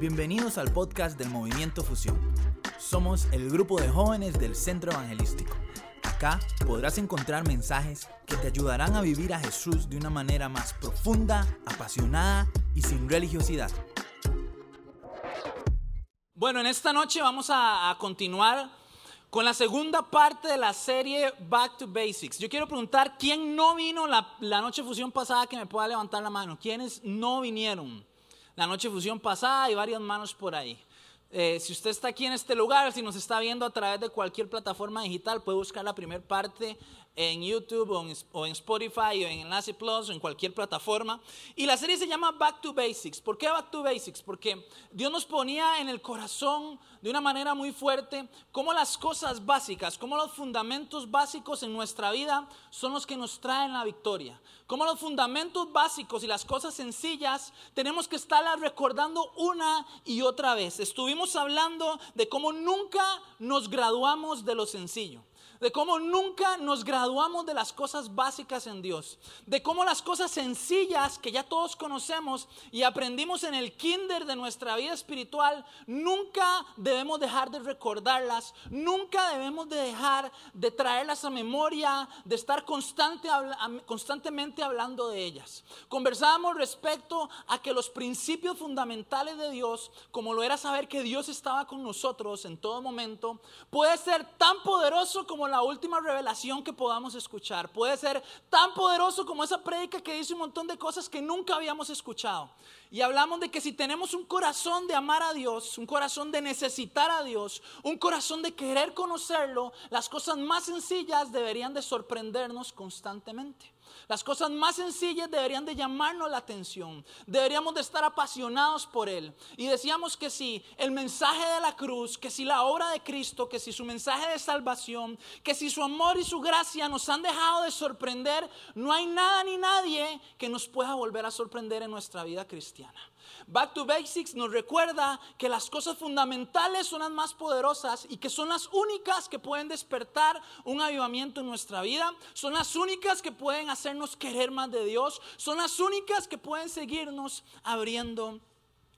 Bienvenidos al podcast del Movimiento Fusión. Somos el grupo de jóvenes del Centro Evangelístico. Acá podrás encontrar mensajes que te ayudarán a vivir a Jesús de una manera más profunda, apasionada y sin religiosidad. Bueno, en esta noche vamos a, continuar con la segunda parte de la serie Back to Basics. Yo quiero preguntar, ¿quién no vino la, la noche fusión pasada que me pueda levantar la mano? ¿Quiénes no vinieron? La noche fusión pasada y varias manos por ahí. Eh, si usted está aquí en este lugar, si nos está viendo a través de cualquier plataforma digital, puede buscar la primera parte en YouTube o en, Spotify o en Enlace Plus o en cualquier plataforma. Y la serie se llama Back to Basics. ¿Por qué Back to Basics? Porque Dios nos ponía en el corazón de una manera muy fuerte cómo las cosas básicas, cómo los fundamentos básicos en nuestra vida son los que nos traen la victoria. Cómo los fundamentos básicos y las cosas sencillas tenemos que estarlas recordando una y otra vez. Estuvimos hablando de cómo nunca nos graduamos de lo sencillo de cómo nunca nos graduamos de las cosas básicas en Dios, de cómo las cosas sencillas que ya todos conocemos y aprendimos en el kinder de nuestra vida espiritual, nunca debemos dejar de recordarlas, nunca debemos de dejar de traerlas a memoria, de estar constante, constantemente hablando de ellas. Conversábamos respecto a que los principios fundamentales de Dios, como lo era saber que Dios estaba con nosotros en todo momento, puede ser tan poderoso como la última revelación que podamos escuchar. Puede ser tan poderoso como esa prédica que dice un montón de cosas que nunca habíamos escuchado. Y hablamos de que si tenemos un corazón de amar a Dios, un corazón de necesitar a Dios, un corazón de querer conocerlo, las cosas más sencillas deberían de sorprendernos constantemente. Las cosas más sencillas deberían de llamarnos la atención. Deberíamos de estar apasionados por Él. Y decíamos que si el mensaje de la cruz, que si la obra de Cristo, que si su mensaje de salvación, que si su amor y su gracia nos han dejado de sorprender, no hay nada ni nadie que nos pueda volver a sorprender en nuestra vida cristiana. Back to Basics nos recuerda que las cosas fundamentales son las más poderosas y que son las únicas que pueden despertar un avivamiento en nuestra vida, son las únicas que pueden hacernos querer más de Dios, son las únicas que pueden seguirnos abriendo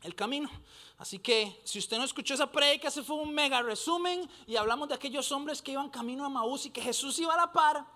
el camino. Así que si usted no escuchó esa predica, ese fue un mega resumen y hablamos de aquellos hombres que iban camino a Maús y que Jesús iba a la par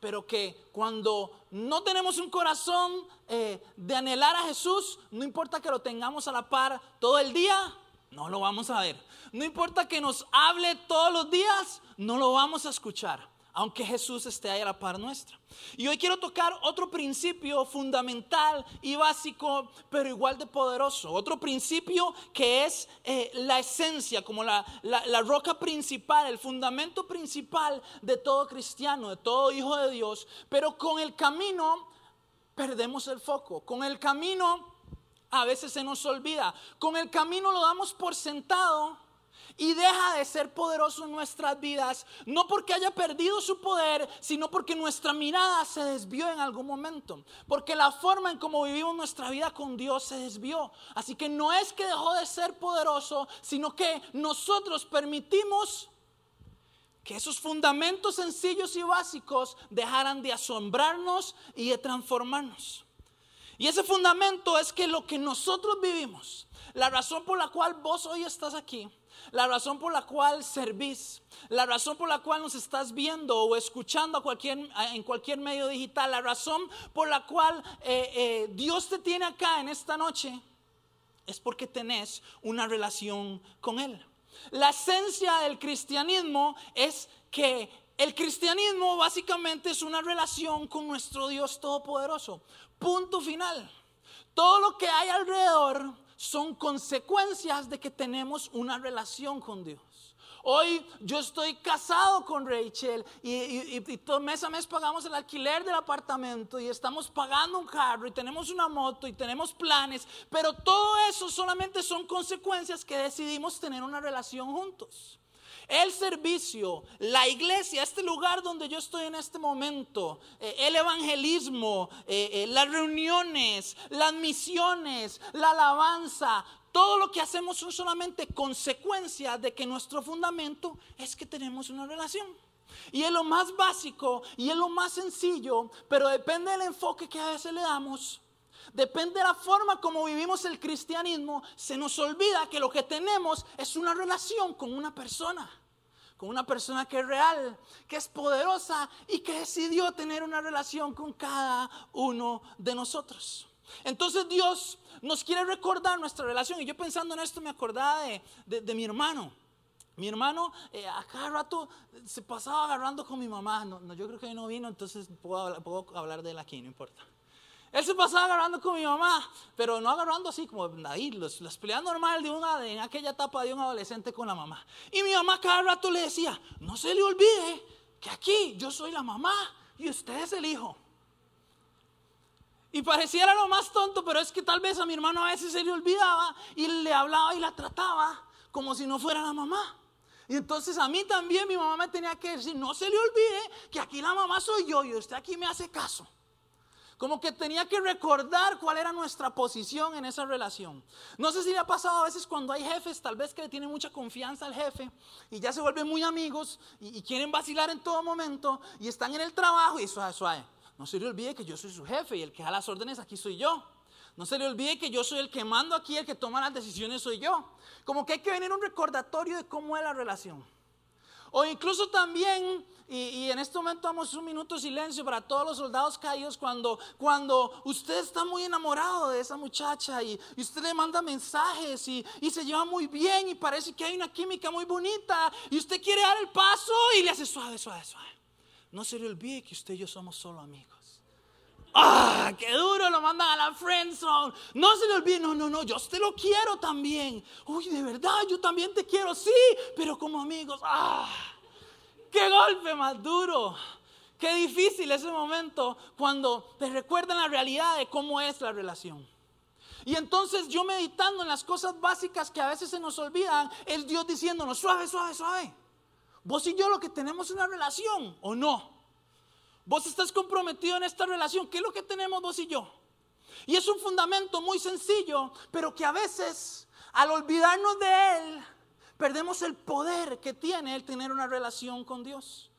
pero que cuando no tenemos un corazón eh, de anhelar a Jesús, no importa que lo tengamos a la par todo el día, no lo vamos a ver. No importa que nos hable todos los días, no lo vamos a escuchar aunque Jesús esté ahí a la par nuestra. Y hoy quiero tocar otro principio fundamental y básico, pero igual de poderoso. Otro principio que es eh, la esencia, como la, la roca principal, el fundamento principal de todo cristiano, de todo hijo de Dios. Pero con el camino perdemos el foco. Con el camino a veces se nos olvida. Con el camino lo damos por sentado y deja de ser poderoso en nuestras vidas, no porque haya perdido su poder, sino porque nuestra mirada se desvió en algún momento, porque la forma en cómo vivimos nuestra vida con Dios se desvió. Así que no es que dejó de ser poderoso, sino que nosotros permitimos que esos fundamentos sencillos y básicos dejaran de asombrarnos y de transformarnos. Y ese fundamento es que lo que nosotros vivimos, la razón por la cual vos hoy estás aquí, la razón por la cual servís, la razón por la cual nos estás viendo o escuchando en cualquier medio digital, la razón por la cual eh, eh, Dios te tiene acá en esta noche, es porque tenés una relación con Él. La esencia del cristianismo es que el cristianismo básicamente es una relación con nuestro Dios Todopoderoso. Punto final. Todo lo que hay alrededor son consecuencias de que tenemos una relación con Dios. Hoy yo estoy casado con Rachel y, todo mes a mes pagamos el alquiler del apartamento y estamos pagando un carro y tenemos una moto y tenemos planes, pero todo eso solamente son consecuencias que decidimos tener una relación juntos. El servicio, la iglesia, este lugar donde yo estoy en este momento, eh, el evangelismo, eh, eh, las reuniones, las misiones, la alabanza, todo lo que hacemos son solamente consecuencias de que nuestro fundamento es que tenemos una relación. Y es lo más básico y es lo más sencillo, pero depende del enfoque que a veces le damos, depende de la forma como vivimos el cristianismo, se nos olvida que lo que tenemos es una relación con una persona, con una persona que es real, que es poderosa y que decidió tener una relación con cada uno de nosotros. Entonces Dios nos quiere recordar nuestra relación. Y yo pensando en esto me acordaba de, mi hermano. Mi hermano eh, a cada rato se pasaba agarrando con mi mamá. No, yo creo que no vino, entonces puedo, puedo hablar de él aquí, no importa. Él se pasaba agarrando con mi mamá, pero no agarrando así como ahí, los, las peleas normales de una, en aquella etapa de un adolescente con la mamá. Y mi mamá cada rato le decía, no se le olvide que aquí yo soy la mamá y usted es el hijo. Y pareciera lo más tonto, pero es que tal vez a mi hermano a veces se le olvidaba y le hablaba y la trataba como si no fuera la mamá. Y entonces a mí también mi mamá me tenía que decir, no se le olvide que aquí la mamá soy yo y usted aquí me hace caso. Como que tenía que recordar cuál era nuestra posición en esa relación. No sé si le ha pasado a veces cuando hay jefes, tal vez que le tienen mucha confianza al jefe y ya se vuelven muy amigos y, quieren vacilar en todo momento y están en el trabajo y suave, suave. No se le olvide que yo soy su jefe y el que da las órdenes aquí soy yo. No se le olvide que yo soy el que mando aquí, el que toma las decisiones soy yo. Como que hay que venir un recordatorio de cómo es la relación. O incluso también, y, en este momento damos un minuto de silencio para todos los soldados caídos cuando, cuando usted está muy enamorado de esa muchacha y, usted le manda mensajes y, y, se lleva muy bien y parece que hay una química muy bonita y usted quiere dar el paso y le hace suave, suave, suave. No se le olvide que usted y yo somos solo amigos. ¡Ah! ¡Qué duro! Lo mandan a la friendzone. No se le olvide. No, no, no. Yo te lo quiero también. Uy, de verdad, yo también te quiero. Sí, pero como amigos. ¡Ah! ¡Qué golpe más duro! Qué difícil ese momento cuando te recuerdan la realidad de cómo es la relación. Y entonces yo meditando en las cosas básicas que a veces se nos olvidan, es Dios diciéndonos, suave, suave, suave. Vos y yo lo que tenemos es una relación o no. Vos estás comprometido en esta relación. ¿Qué es lo que tenemos vos y yo? Y es un fundamento muy sencillo, pero que a veces, al olvidarnos de Él, perdemos el poder que tiene el tener una relación con Dios.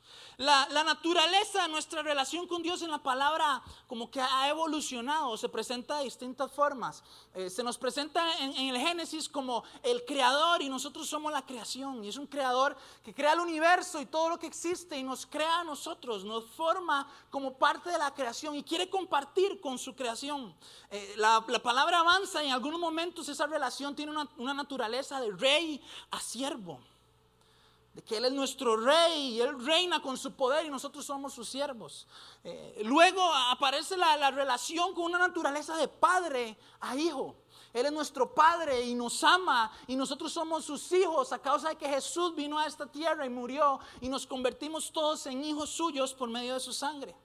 La, naturaleza de nuestra relación con Dios en la palabra como que ha evolucionado, se presenta de distintas formas. Eh, se nos presenta en, el Génesis como el creador y nosotros somos la creación. Y es un creador que crea el universo y todo lo que existe y nos crea a nosotros, nos forma como parte de la creación y quiere compartir con su creación. Eh, la, palabra avanza y en algunos momentos esa relación tiene una, una naturaleza de rey a siervo de que Él es nuestro rey y Él reina con su poder y nosotros somos sus siervos. Eh, luego aparece la, la, relación con una naturaleza de padre a hijo. Él es nuestro padre y nos ama y nosotros somos sus hijos a causa de que Jesús vino a esta tierra y murió y nos convertimos todos en hijos suyos por medio de su sangre.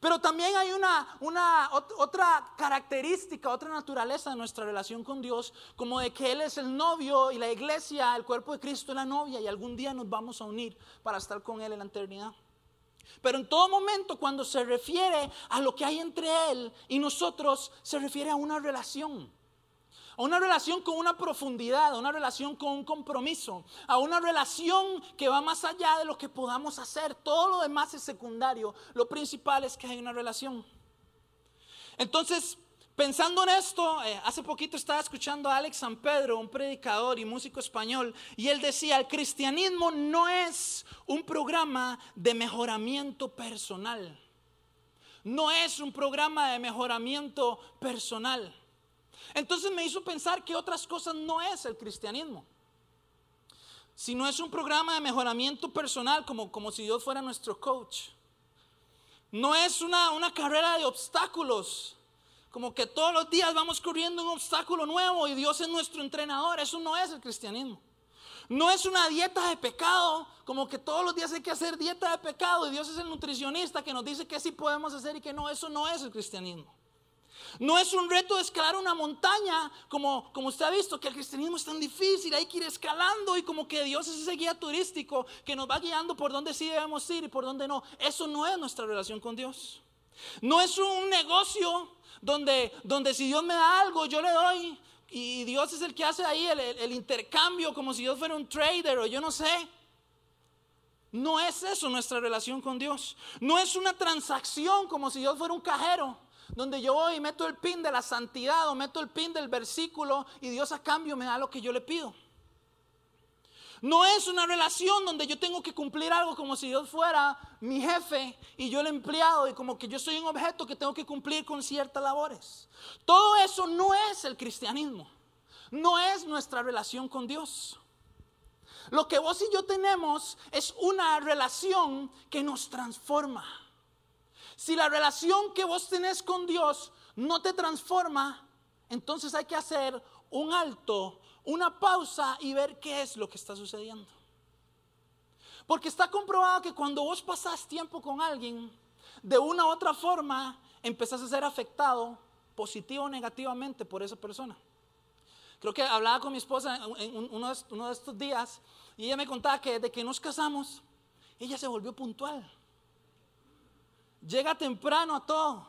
Pero también hay una, una, otra característica, otra naturaleza de nuestra relación con Dios, como de que Él es el novio y la iglesia, el cuerpo de Cristo es la novia y algún día nos vamos a unir para estar con Él en la eternidad. Pero en todo momento cuando se refiere a lo que hay entre Él y nosotros, se refiere a una relación a una relación con una profundidad, a una relación con un compromiso, a una relación que va más allá de lo que podamos hacer. Todo lo demás es secundario. Lo principal es que hay una relación. Entonces, Pensando en esto, eh, hace poquito estaba escuchando a Alex San Pedro, un predicador y músico español, y él decía, el cristianismo no es un programa de mejoramiento personal. No es un programa de mejoramiento personal. Entonces me hizo pensar que otras cosas no es el cristianismo. Si no es un programa de mejoramiento personal, como, como si Dios fuera nuestro coach. No es una, una carrera de obstáculos, como que todos los días vamos corriendo un obstáculo nuevo y Dios es nuestro entrenador. Eso no es el cristianismo. No es una dieta de pecado, como que todos los días hay que hacer dieta de pecado y Dios es el nutricionista que nos dice que sí podemos hacer y que no. Eso no es el cristianismo. No es un reto escalar una montaña, como, como usted ha visto, que el cristianismo es tan difícil, hay que ir escalando y como que Dios es ese guía turístico que nos va guiando por dónde sí debemos ir y por dónde no. Eso no es nuestra relación con Dios. No es un negocio donde, donde si Dios me da algo, yo le doy y Dios es el que hace ahí el, el intercambio como si Dios fuera un trader o yo no sé. No es eso nuestra relación con Dios. No es una transacción como si Dios fuera un cajero donde yo voy y meto el pin de la santidad o meto el pin del versículo y Dios a cambio me da lo que yo le pido. No es una relación donde yo tengo que cumplir algo como si Dios fuera mi jefe y yo el empleado y como que yo soy un objeto que tengo que cumplir con ciertas labores. Todo eso no es el cristianismo. No es nuestra relación con Dios. Lo que vos y yo tenemos es una relación que nos transforma. Si la relación que vos tenés con Dios no te transforma, entonces hay que hacer un alto una pausa y ver qué es lo que está sucediendo. Porque está comprobado que cuando vos pasás tiempo con alguien, de una u otra forma, empezás a ser afectado positivo o negativamente por esa persona. Creo que hablaba con mi esposa en uno de estos días y ella me contaba que desde que nos casamos, ella se volvió puntual. Llega temprano a todo.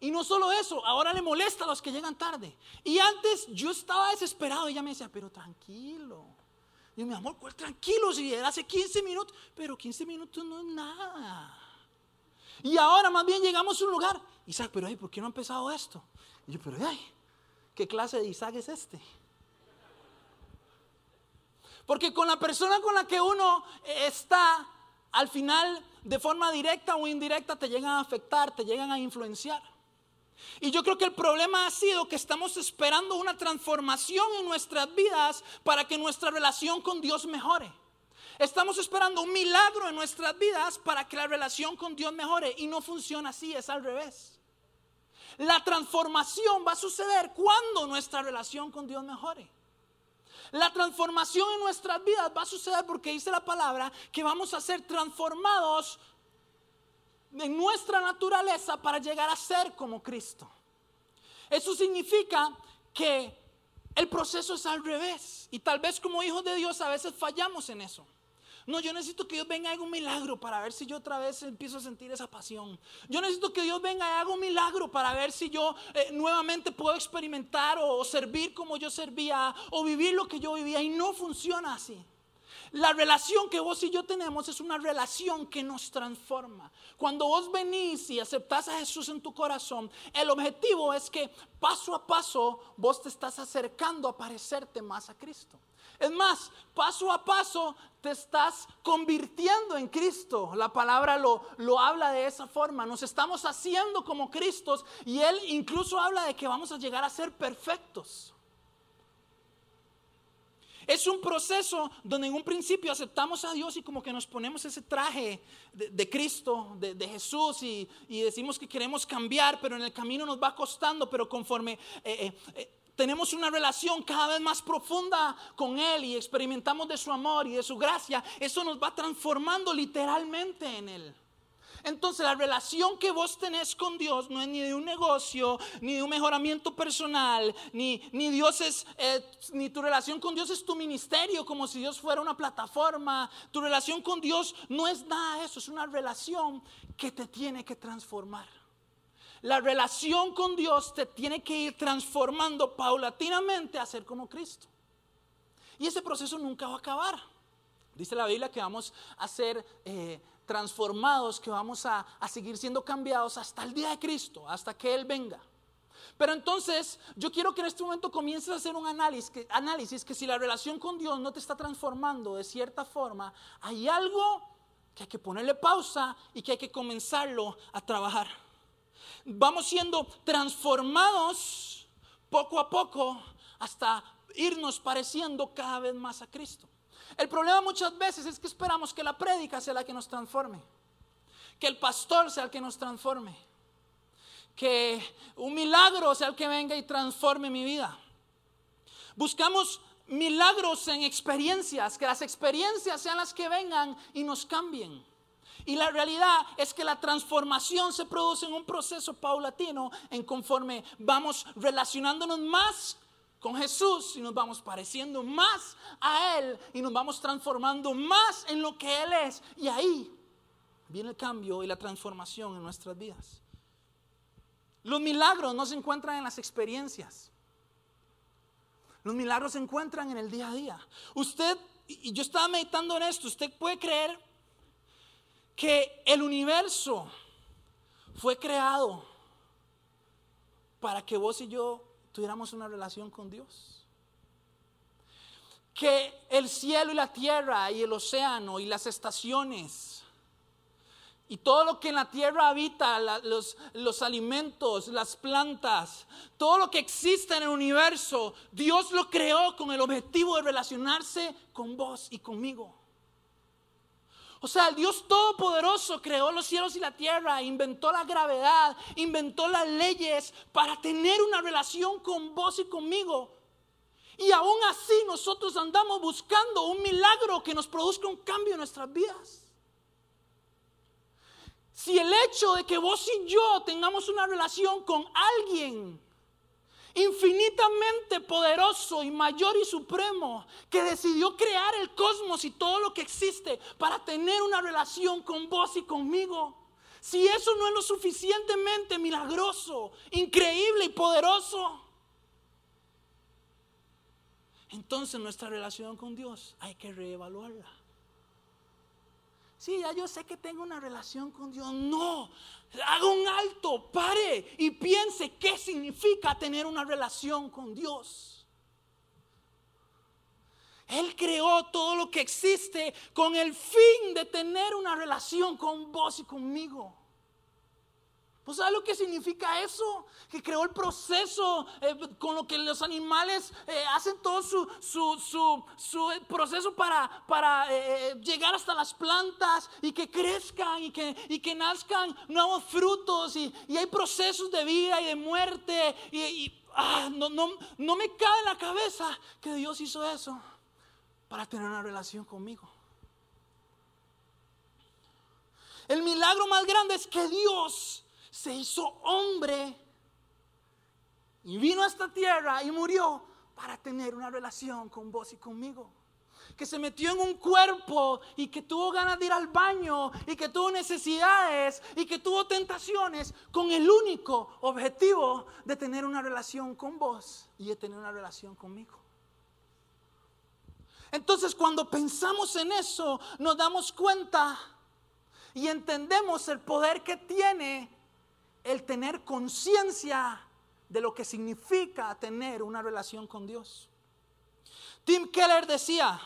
Y no solo eso, ahora le molesta a los que llegan tarde. Y antes yo estaba desesperado y ella me decía, pero tranquilo. Y yo, mi amor, ¿cuál tranquilo? Si hace 15 minutos, pero 15 minutos no es nada. Y ahora más bien llegamos a un lugar. Isaac, pero ay, ¿por qué no ha empezado esto? Y yo, pero ay, ¿qué clase de Isaac es este? Porque con la persona con la que uno está, al final, de forma directa o indirecta, te llegan a afectar, te llegan a influenciar. Y yo creo que el problema ha sido que estamos esperando una transformación en nuestras vidas para que nuestra relación con Dios mejore. Estamos esperando un milagro en nuestras vidas para que la relación con Dios mejore y no funciona así, es al revés. La transformación va a suceder cuando nuestra relación con Dios mejore. La transformación en nuestras vidas va a suceder porque dice la palabra que vamos a ser transformados en nuestra naturaleza para llegar a ser como Cristo. Eso significa que el proceso es al revés. Y tal vez como hijos de Dios a veces fallamos en eso. No, yo necesito que Dios venga y haga un milagro para ver si yo otra vez empiezo a sentir esa pasión. Yo necesito que Dios venga y haga un milagro para ver si yo eh, nuevamente puedo experimentar o servir como yo servía o vivir lo que yo vivía. Y no funciona así. La relación que vos y yo tenemos es una relación que nos transforma. Cuando vos venís y aceptás a Jesús en tu corazón, el objetivo es que paso a paso vos te estás acercando a parecerte más a Cristo. Es más, paso a paso te estás convirtiendo en Cristo. La palabra lo, lo habla de esa forma. Nos estamos haciendo como Cristos y Él incluso habla de que vamos a llegar a ser perfectos. Es un proceso donde en un principio aceptamos a Dios y como que nos ponemos ese traje de, Cristo, de, Jesús y, decimos que queremos cambiar, pero en el camino nos va costando, pero conforme... Eh, eh, eh, tenemos una relación cada vez más profunda con Él y experimentamos de su amor y de su gracia, eso nos va transformando literalmente en Él. Entonces la relación que vos tenés con Dios no es ni de un negocio, ni de un mejoramiento personal, ni, ni Dios es, eh, ni tu relación con Dios es tu ministerio, como si Dios fuera una plataforma. Tu relación con Dios no es nada de eso, es una relación que te tiene que transformar. La relación con Dios te tiene que ir transformando paulatinamente a ser como Cristo. Y ese proceso nunca va a acabar. Dice la Biblia que vamos a ser eh, transformados, que vamos a, seguir siendo cambiados hasta el día de Cristo, hasta que Él venga. Pero entonces yo quiero que en este momento comiences a hacer un análisis que, análisis que si la relación con Dios no te está transformando de cierta forma, hay algo que hay que ponerle pausa y que hay que comenzarlo a trabajar. Vamos siendo transformados poco a poco hasta irnos pareciendo cada vez más a Cristo. El problema muchas veces es que esperamos que la prédica sea la que nos transforme, que el pastor sea el que nos transforme, que un milagro sea el que venga y transforme mi vida. Buscamos milagros en experiencias, que las experiencias sean las que vengan y nos cambien. Y la realidad es que la transformación se produce en un proceso paulatino en conforme vamos relacionándonos más con Jesús y nos vamos pareciendo más a Él y nos vamos transformando más en lo que Él es. Y ahí viene el cambio y la transformación en nuestras vidas. Los milagros no se encuentran en las experiencias. Los milagros se encuentran en el día a día. Usted, y yo estaba meditando en esto, usted puede creer que el universo fue creado para que vos y yo tuviéramos una relación con Dios. Que el cielo y la tierra y el océano y las estaciones y todo lo que en la tierra habita, los, alimentos, las plantas, todo lo que existe en el universo, Dios lo creó con el objetivo de relacionarse con vos y conmigo. O sea, el Dios Todopoderoso creó los cielos y la tierra, inventó la gravedad, inventó las leyes para tener una relación con vos y conmigo. Y aún así nosotros andamos buscando un milagro que nos produzca un cambio en nuestras vidas. Si el hecho de que vos y yo tengamos una relación con alguien infinitamente poderoso y mayor y supremo, que decidió crear el cosmos y todo lo que existe para tener una relación con vos y conmigo. Si eso no es lo suficientemente milagroso, increíble y poderoso, entonces nuestra relación con Dios hay que reevaluarla. Sí, ya yo sé que tengo una relación con Dios. No, haga un alto, pare y piense qué significa tener una relación con Dios. Él creó todo lo que existe con el fin de tener una relación con vos y conmigo. ¿Pues sabes lo que significa eso? Que creó el proceso eh, con lo que los animales eh, hacen todo su, su, proceso para, para eh, llegar hasta las plantas y que crezcan y que, y que nazcan nuevos frutos y, hay procesos de vida y de muerte y, ah, no, no, no me cae en la cabeza que Dios hizo eso para tener una relación conmigo. El milagro más grande es que Dios se hizo hombre y vino a esta tierra y murió para tener una relación con vos y conmigo. Que se metió en un cuerpo y que tuvo ganas de ir al baño y que tuvo necesidades y que tuvo tentaciones con el único objetivo de tener una relación con vos y de tener una relación conmigo. Entonces cuando pensamos en eso nos damos cuenta y entendemos el poder que tiene el tener conciencia de lo que significa tener una relación con Dios. Tim Keller decía,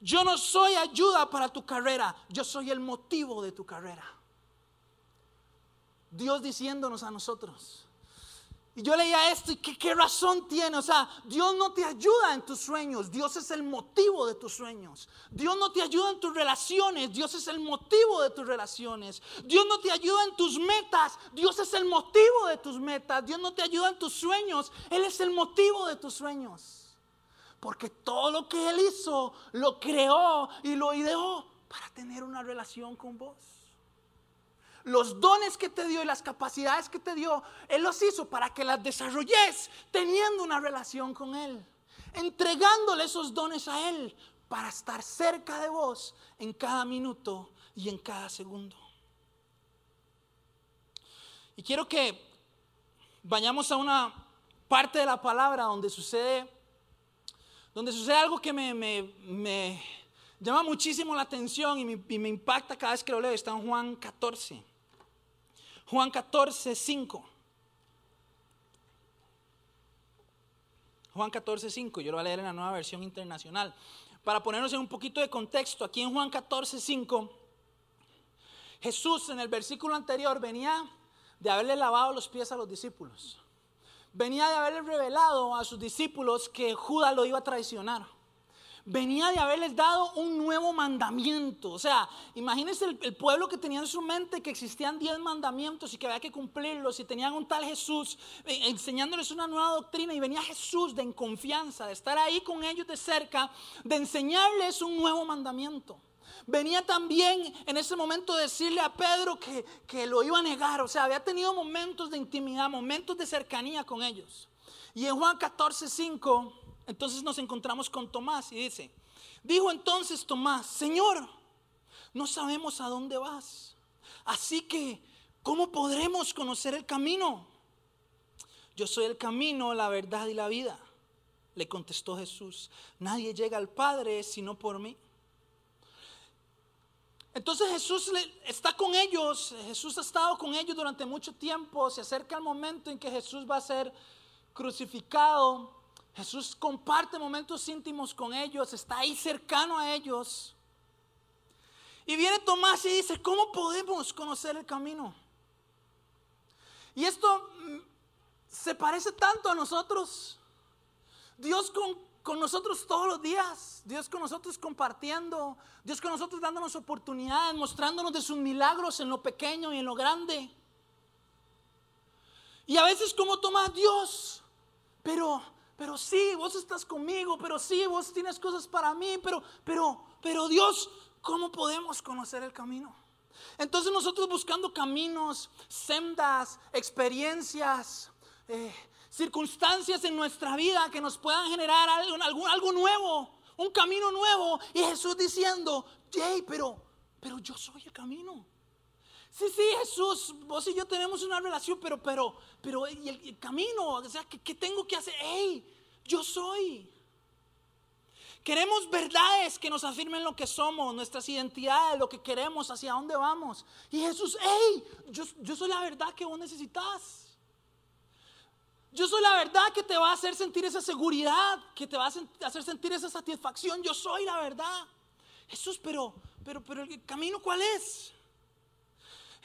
yo no soy ayuda para tu carrera, yo soy el motivo de tu carrera. Dios diciéndonos a nosotros, y yo leía esto y ¿qué, razón tiene. O sea, Dios no te ayuda en tus sueños. Dios es el motivo de tus sueños. Dios no te ayuda en tus relaciones. Dios es el motivo de tus relaciones. Dios no te ayuda en tus metas. Dios es el motivo de tus metas. Dios no te ayuda en tus sueños. Él es el motivo de tus sueños. Porque todo lo que Él hizo, lo creó y lo ideó para tener una relación con vos los dones que te dio y las capacidades que te dio, Él los hizo para que las desarrolles teniendo una relación con Él, entregándole esos dones a Él para estar cerca de vos en cada minuto y en cada segundo. Y quiero que vayamos a una parte de la palabra donde sucede, donde sucede algo que me, llama muchísimo la atención y me, y me impacta cada vez que lo leo. Está en Juan 14. Juan 14, 5. Juan 14, 5. Yo lo voy a leer en la nueva versión internacional. Para ponernos en un poquito de contexto, aquí en Juan 14, 5, Jesús en el versículo anterior venía de haberle lavado los pies a los discípulos. Venía de haberle revelado a sus discípulos que Judas lo iba a traicionar venía de haberles dado un nuevo mandamiento. O sea, imagínense el, pueblo que tenía en su mente que existían diez mandamientos y que había que cumplirlos y tenían un tal Jesús eh, enseñándoles una nueva doctrina y venía Jesús de en confianza, de estar ahí con ellos de cerca, de enseñarles un nuevo mandamiento. Venía también en ese momento decirle a Pedro que, que lo iba a negar, o sea, había tenido momentos de intimidad, momentos de cercanía con ellos. Y en Juan 14, 5 entonces nos encontramos con Tomás y dice, dijo entonces Tomás, Señor, no sabemos a dónde vas. Así que, ¿cómo podremos conocer el camino? Yo soy el camino, la verdad y la vida. Le contestó Jesús, nadie llega al Padre sino por mí. Entonces Jesús está con ellos, Jesús ha estado con ellos durante mucho tiempo, se acerca el momento en que Jesús va a ser crucificado, Jesús comparte momentos íntimos con ellos, está ahí cercano a ellos. Y viene Tomás y dice, ¿cómo podemos conocer el camino? Y esto mm, se parece tanto a nosotros. Dios con, con nosotros todos los días, Dios con nosotros compartiendo, Dios con nosotros dándonos oportunidades, mostrándonos de sus milagros en lo pequeño y en lo grande. Y a veces como toma Dios, pero, pero sí, vos estás conmigo, pero sí, vos tienes cosas para mí, pero, pero, pero Dios, ¿cómo podemos conocer el camino? Entonces nosotros buscando caminos, sendas, experiencias, eh, circunstancias en nuestra vida que nos puedan generar algo, algo, algo nuevo, un camino nuevo. Y Jesús diciendo, hey, pero, pero yo soy el camino. Sí, sí, Jesús, vos y yo tenemos una relación, pero, pero, pero, ¿y el, camino? O sea, ¿qué, qué tengo que hacer? Hey, yo soy. Queremos verdades que nos afirmen lo que somos, nuestras identidades, lo que queremos, hacia dónde vamos. Y Jesús, hey, yo, yo soy la verdad que vos necesitas. Yo soy la verdad que te va a hacer sentir esa seguridad, que te va a hacer sentir esa satisfacción. Yo soy la verdad. Jesús, pero, pero, pero el camino cuál es?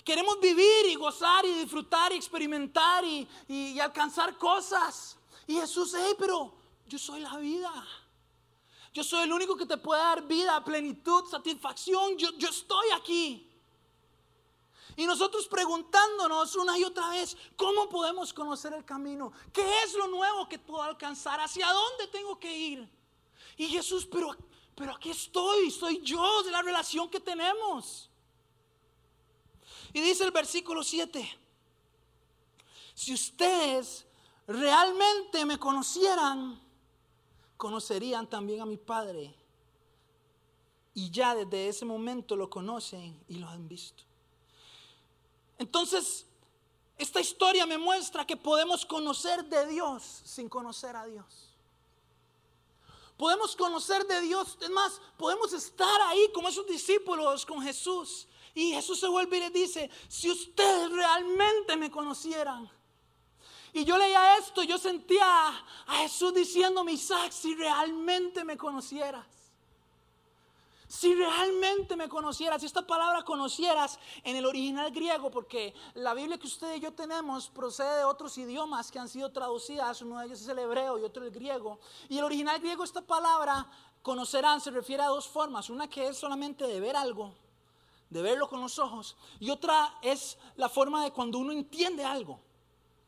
Queremos vivir y gozar y disfrutar y experimentar y, y- alcanzar cosas. Y Jesús, hey, pero yo soy la vida. Yo soy el único que te puede dar vida, plenitud, satisfacción. Yo, yo estoy aquí. Y nosotros preguntándonos una y otra vez, ¿cómo podemos conocer el camino? ¿Qué es lo nuevo que puedo alcanzar? ¿Hacia dónde tengo que ir? Y Jesús, pero, pero aquí estoy, soy yo de la relación que tenemos. Y dice el versículo 7, si ustedes realmente me conocieran, conocerían también a mi Padre. Y ya desde ese momento lo conocen y lo han visto. Entonces, esta historia me muestra que podemos conocer de Dios sin conocer a Dios. Podemos conocer de Dios, es más, podemos estar ahí como esos discípulos con Jesús. Y Jesús se vuelve y le dice, si ustedes realmente me conocieran. Y yo leía esto, yo sentía a Jesús diciéndome, Isaac, si realmente me conocieras. Si realmente me conocieras, si esta palabra conocieras en el original griego, porque la Biblia que usted y yo tenemos procede de otros idiomas que han sido traducidas, uno de ellos es el hebreo y otro el griego. Y el original griego, esta palabra, conocerán, se refiere a dos formas. Una que es solamente de ver algo, de verlo con los ojos, y otra es la forma de cuando uno entiende algo,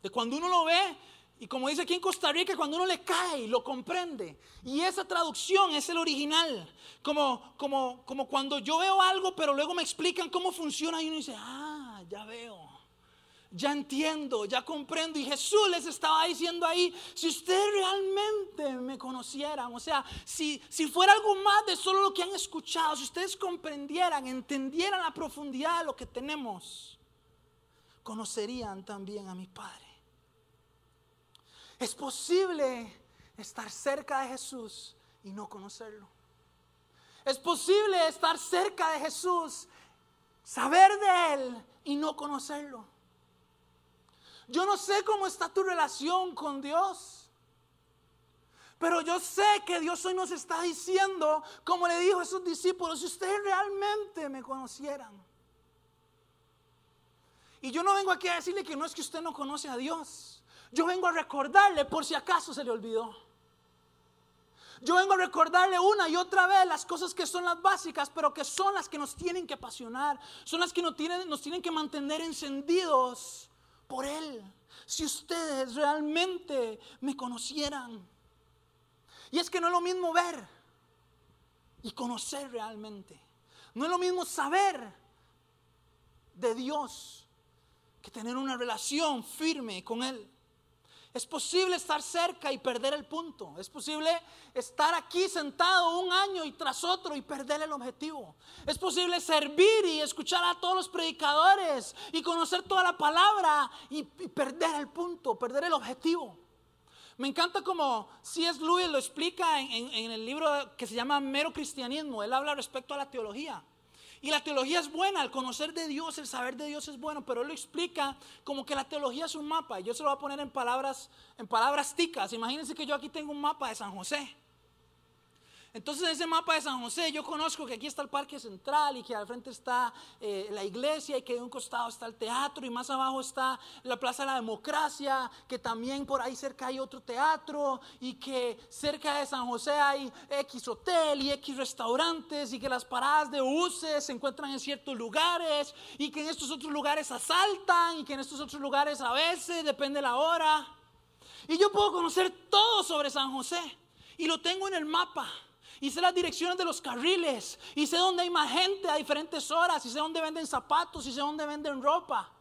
de cuando uno lo ve y como dice aquí en Costa Rica, cuando uno le cae y lo comprende. Y esa traducción es el original. Como, como, como cuando yo veo algo, pero luego me explican cómo funciona y uno dice, ah, ya veo. Ya entiendo, ya comprendo. Y Jesús les estaba diciendo ahí, si ustedes realmente me conocieran, o sea, si, si fuera algo más de solo lo que han escuchado, si ustedes comprendieran, entendieran la profundidad de lo que tenemos, conocerían también a mi Padre. Es posible estar cerca de Jesús y no conocerlo. Es posible estar cerca de Jesús, saber de Él y no conocerlo. Yo no sé cómo está tu relación con Dios. Pero yo sé que Dios hoy nos está diciendo, como le dijo a sus discípulos, si ustedes realmente me conocieran. Y yo no vengo aquí a decirle que no es que usted no conoce a Dios. Yo vengo a recordarle por si acaso se le olvidó. Yo vengo a recordarle una y otra vez las cosas que son las básicas, pero que son las que nos tienen que apasionar, son las que nos tienen, nos tienen que mantener encendidos por Él. Si ustedes realmente me conocieran. Y es que no es lo mismo ver y conocer realmente. No es lo mismo saber de Dios que tener una relación firme con Él. Es posible estar cerca y perder el punto. Es posible estar aquí sentado un año y tras otro y perder el objetivo. Es posible servir y escuchar a todos los predicadores y conocer toda la palabra y, perder el punto, perder el objetivo. Me encanta como C.S. Lewis lo explica en el libro que se llama Mero Cristianismo. Él habla respecto a la teología. Y la teología es buena, el conocer de Dios, el saber de Dios es bueno, pero él lo explica como que la teología es un mapa. Yo se lo voy a poner en palabras, en palabras ticas. Imagínense que yo aquí tengo un mapa de San José. Entonces en ese mapa de San José yo conozco que aquí está el Parque Central y que al frente está eh, la iglesia y que de un costado está el teatro y más abajo está la Plaza de la Democracia, que también por ahí cerca hay otro teatro y que cerca de San José hay X hotel y X restaurantes y que las paradas de buses se encuentran en ciertos lugares y que en estos otros lugares asaltan y que en estos otros lugares a veces depende la hora. Y yo puedo conocer todo sobre San José y lo tengo en el mapa y sé las direcciones de los carriles, y sé dónde hay más gente a diferentes horas, y sé dónde venden zapatos, y sé dónde venden ropa.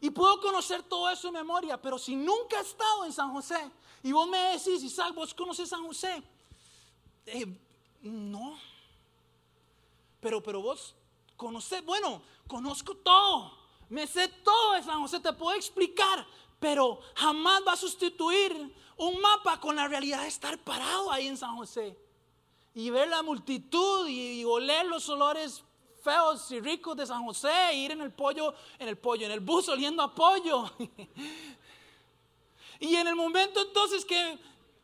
Y puedo conocer todo eso en memoria, pero si nunca he estado en San José, y vos me decís, Isaac, vos conoces San José, eh, no. Pero, pero vos conoces, bueno, conozco todo, me sé todo de San José, te puedo explicar, pero jamás va a sustituir un mapa con la realidad de estar parado ahí en San José y ver la multitud y, oler los olores feos y ricos de San José, e ir en el pollo, en el pollo, en el bus oliendo a pollo. y en el momento entonces que,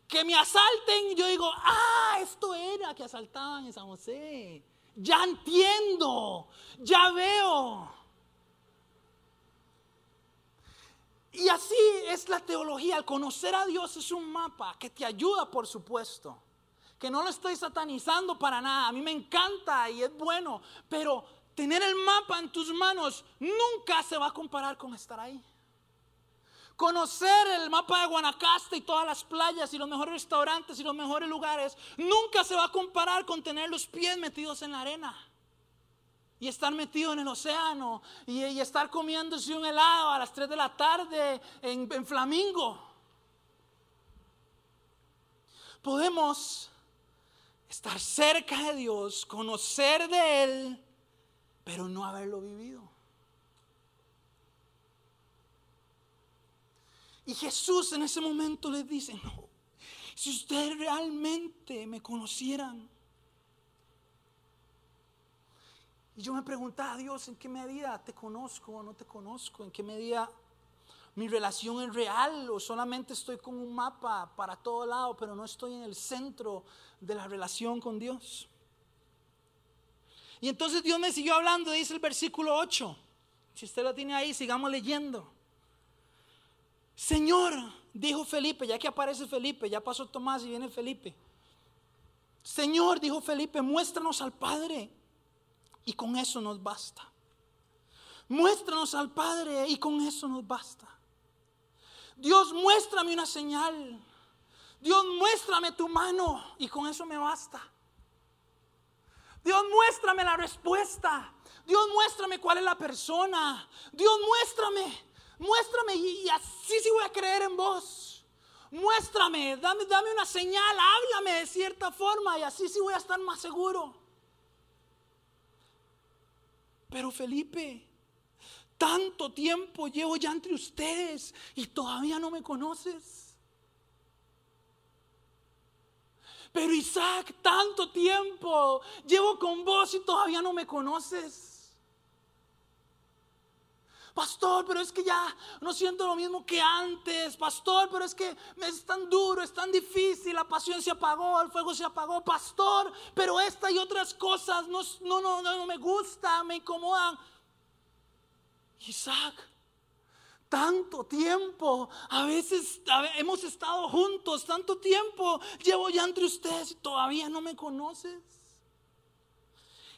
que me asalten, yo digo, ah, esto era que asaltaban en San José. Ya entiendo, ya veo. Y así es la teología. Conocer a Dios es un mapa que te ayuda, por supuesto. Que no lo estoy satanizando para nada. A mí me encanta y es bueno. Pero tener el mapa en tus manos nunca se va a comparar con estar ahí. Conocer el mapa de Guanacaste y todas las playas y los mejores restaurantes y los mejores lugares nunca se va a comparar con tener los pies metidos en la arena y estar metido en el océano y, estar comiéndose un helado a las 3 de la tarde en, en Flamingo. Podemos estar cerca de Dios, conocer de Él, pero no haberlo vivido. Y Jesús en ese momento les dice, no, si ustedes realmente me conocieran, Y yo me preguntaba, Dios, ¿en qué medida te conozco o no te conozco? ¿En qué medida mi relación es real o solamente estoy con un mapa para todo lado, pero no estoy en el centro de la relación con Dios? Y entonces Dios me siguió hablando, dice el versículo 8. Si usted lo tiene ahí, sigamos leyendo. Señor, dijo Felipe, ya que aparece Felipe, ya pasó Tomás y viene Felipe. Señor, dijo Felipe, muéstranos al Padre y con eso nos basta. Muéstranos al Padre y con eso nos basta. Dios, muéstrame una señal. Dios, muéstrame tu mano y con eso me basta. Dios, muéstrame la respuesta. Dios, muéstrame cuál es la persona. Dios, muéstrame, muéstrame y, así sí voy a creer en vos. Muéstrame, dame, dame una señal, háblame de cierta forma y así sí voy a estar más seguro. Pero Felipe, tanto tiempo llevo ya entre ustedes y todavía no me conoces. Pero Isaac, tanto tiempo llevo con vos y todavía no me conoces. Pastor, pero es que ya no siento lo mismo que antes. Pastor, pero es que es tan duro, es tan difícil. La pasión se apagó, el fuego se apagó. Pastor, pero esta y otras cosas no, no, no, no me gustan, me incomodan. Isaac, tanto tiempo, a veces hemos estado juntos, tanto tiempo llevo ya entre ustedes y todavía no me conoces.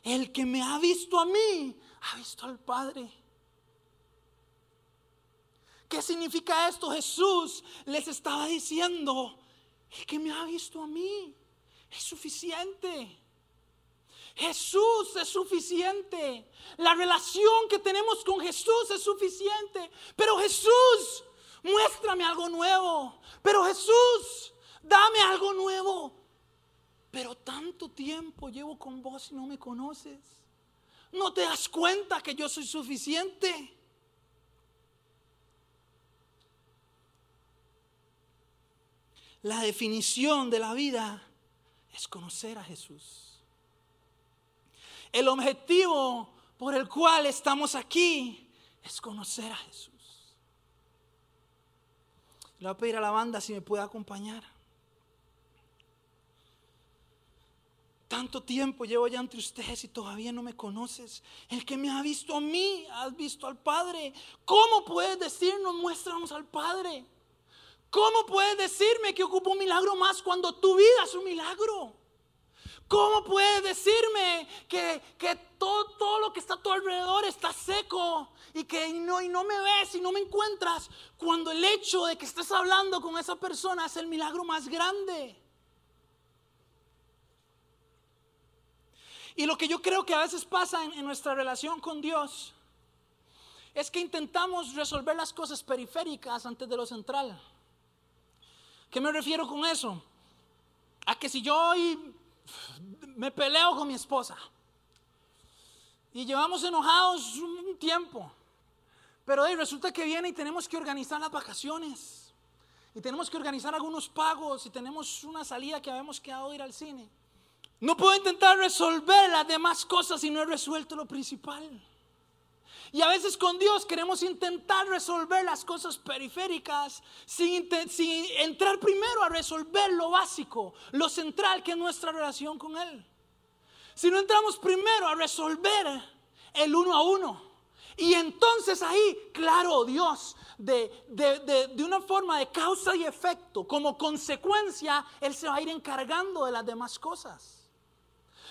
El que me ha visto a mí, ha visto al Padre. ¿Qué significa esto? Jesús les estaba diciendo, el que me ha visto a mí es suficiente. Jesús es suficiente. La relación que tenemos con Jesús es suficiente. Pero Jesús, muéstrame algo nuevo. Pero Jesús, dame algo nuevo. Pero tanto tiempo llevo con vos y no me conoces. ¿No te das cuenta que yo soy suficiente? La definición de la vida es conocer a Jesús. el objetivo por el cual estamos aquí es conocer a Jesús. Le voy a pedir a la banda si me puede acompañar. Tanto tiempo llevo ya entre ustedes y todavía no me conoces. El que me ha visto a mí, has visto al Padre. ¿Cómo puedes decirnos, muéstranos al Padre? ¿Cómo puedes decirme que ocupo un milagro más cuando tu vida es un milagro? ¿Cómo puedes decirme que, todo, todo, lo que está a tu alrededor está seco y que no, y no me ves y no me encuentras cuando el hecho de que estés hablando con esa persona es el milagro más grande? Y lo que yo creo que a veces pasa en, nuestra relación con Dios es que intentamos resolver las cosas periféricas antes de lo central. ¿Qué me refiero con eso? A que si yo hoy me peleo con mi esposa y llevamos enojados un tiempo, pero hoy resulta que viene y tenemos que organizar las vacaciones y tenemos que organizar algunos pagos y tenemos una salida que habíamos quedado ir al cine. No puedo intentar resolver las demás cosas si no he resuelto lo principal. Y a veces con Dios queremos intentar resolver las cosas periféricas sin, entrar primero a resolver lo básico, lo central que es nuestra relación con Él. Si no entramos primero a resolver el uno a uno. Y entonces ahí, claro, Dios, de, de, una forma de causa y efecto, como consecuencia, Él se va a ir encargando de las demás cosas.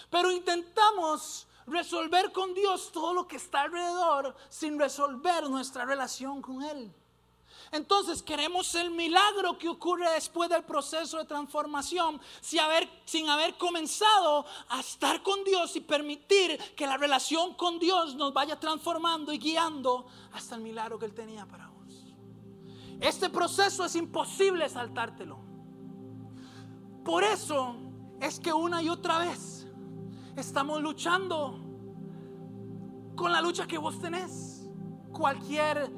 Pero intentamos resolver con Dios todo lo que está alrededor sin resolver nuestra relación con Él. Entonces queremos el milagro que ocurre después del proceso de transformación sin haber, comenzado a estar con Dios y permitir que la relación con Dios nos vaya transformando y guiando hasta el milagro que Él tenía para vos. Este proceso es imposible saltártelo. Por eso es que una y otra vez estamos luchando con la lucha que vos tenés. Cualquier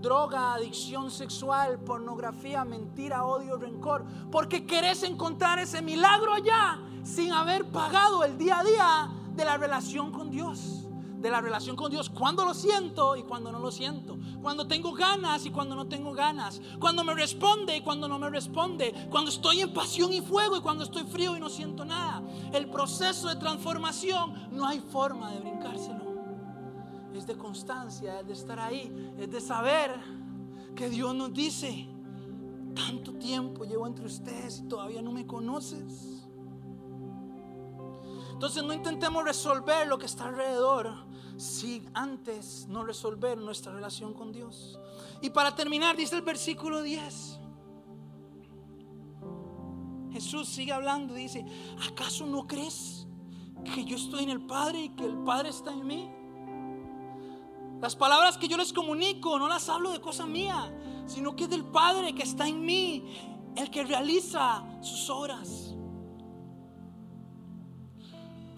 droga, adicción sexual, pornografía, mentira, odio, rencor. Porque querés encontrar ese milagro allá sin haber pagado el día a día de la relación con Dios de la relación con Dios, cuando lo siento y cuando no lo siento, cuando tengo ganas y cuando no tengo ganas, cuando me responde y cuando no me responde, cuando estoy en pasión y fuego y cuando estoy frío y no siento nada. El proceso de transformación no hay forma de brincárselo. Es de constancia, es de estar ahí, es de saber que Dios nos dice, tanto tiempo llevo entre ustedes y todavía no me conoces. Entonces no intentemos resolver lo que está alrededor si antes no resolver nuestra relación con Dios. Y para terminar, dice el versículo 10. Jesús sigue hablando, dice, ¿acaso no crees que yo estoy en el Padre y que el Padre está en mí? Las palabras que yo les comunico no las hablo de cosa mía, sino que es del Padre que está en mí, el que realiza sus obras.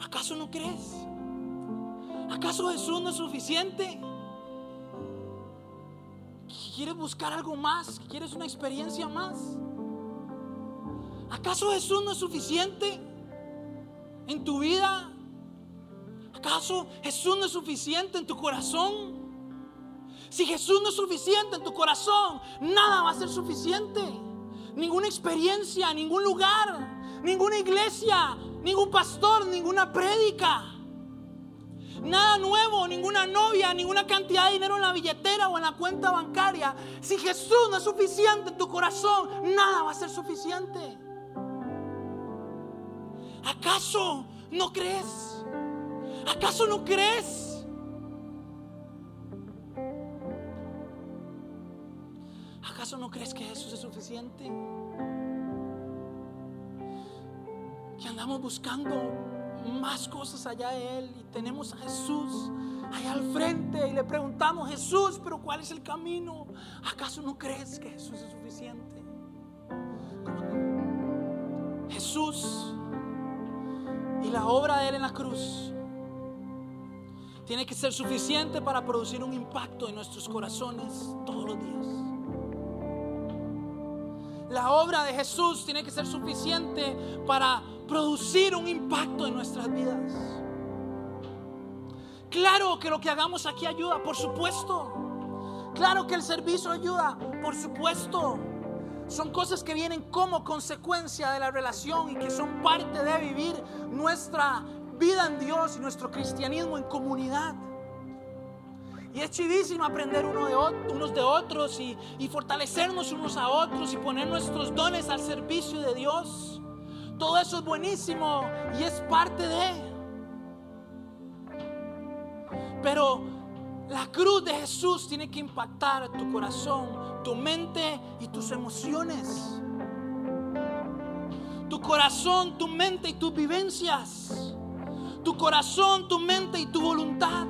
¿Acaso no crees? ¿Acaso Jesús no es suficiente? ¿Quieres buscar algo más? ¿Quieres una experiencia más? ¿Acaso Jesús no es suficiente en tu vida? ¿Acaso Jesús no es suficiente en tu corazón? Si Jesús no es suficiente en tu corazón, nada va a ser suficiente. Ninguna experiencia, ningún lugar, ninguna iglesia, ningún pastor, ninguna prédica. Nada nuevo, ninguna novia, ninguna cantidad de dinero en la billetera o en la cuenta bancaria. Si Jesús no es suficiente en tu corazón, nada va a ser suficiente. ¿Acaso no crees? ¿Acaso no crees? ¿Acaso no crees que Jesús es suficiente? Que andamos buscando más cosas allá de Él y tenemos a Jesús allá al frente y le preguntamos, Jesús, pero ¿cuál es el camino? ¿Acaso no crees que Jesús es suficiente? Jesús y la obra de Él en la cruz tiene que ser suficiente para producir un impacto en nuestros corazones todos los días. La obra de Jesús tiene que ser suficiente para producir un impacto en nuestras vidas. Claro que lo que hagamos aquí ayuda, por supuesto. Claro que el servicio ayuda, por supuesto. Son cosas que vienen como consecuencia de la relación y que son parte de vivir nuestra vida en Dios y nuestro cristianismo en comunidad. Y es chivísimo aprender uno de unos de otros y, y fortalecernos unos a otros y poner nuestros dones al servicio de Dios. Todo eso es buenísimo y es parte de. Pero la cruz de Jesús tiene que impactar tu corazón, tu mente y tus emociones. Tu corazón, tu mente y tus vivencias. Tu corazón, tu mente y tu voluntad.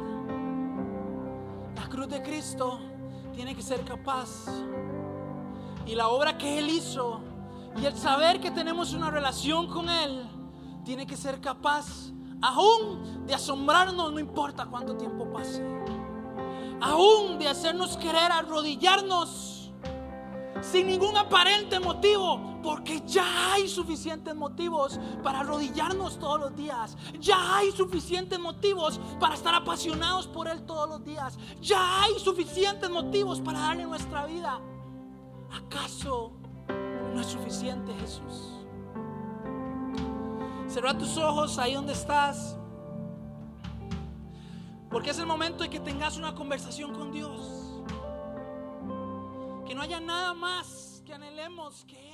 Cruz de Cristo tiene que ser capaz. Y la obra que Él hizo y el saber que tenemos una relación con Él tiene que ser capaz aún de asombrarnos, no importa cuánto tiempo pase, aún de hacernos querer arrodillarnos sin ningún aparente motivo, porque ya hay suficientes motivos para arrodillarnos todos los días, ya hay suficientes motivos para estar apasionados por Él todos los días, ya hay suficientes motivos para darle nuestra vida. ¿Acaso no es suficiente Jesús? Cerra tus ojos ahí donde estás. Porque es el momento de que tengas una conversación con Dios. Que no haya nada más que anhelemos que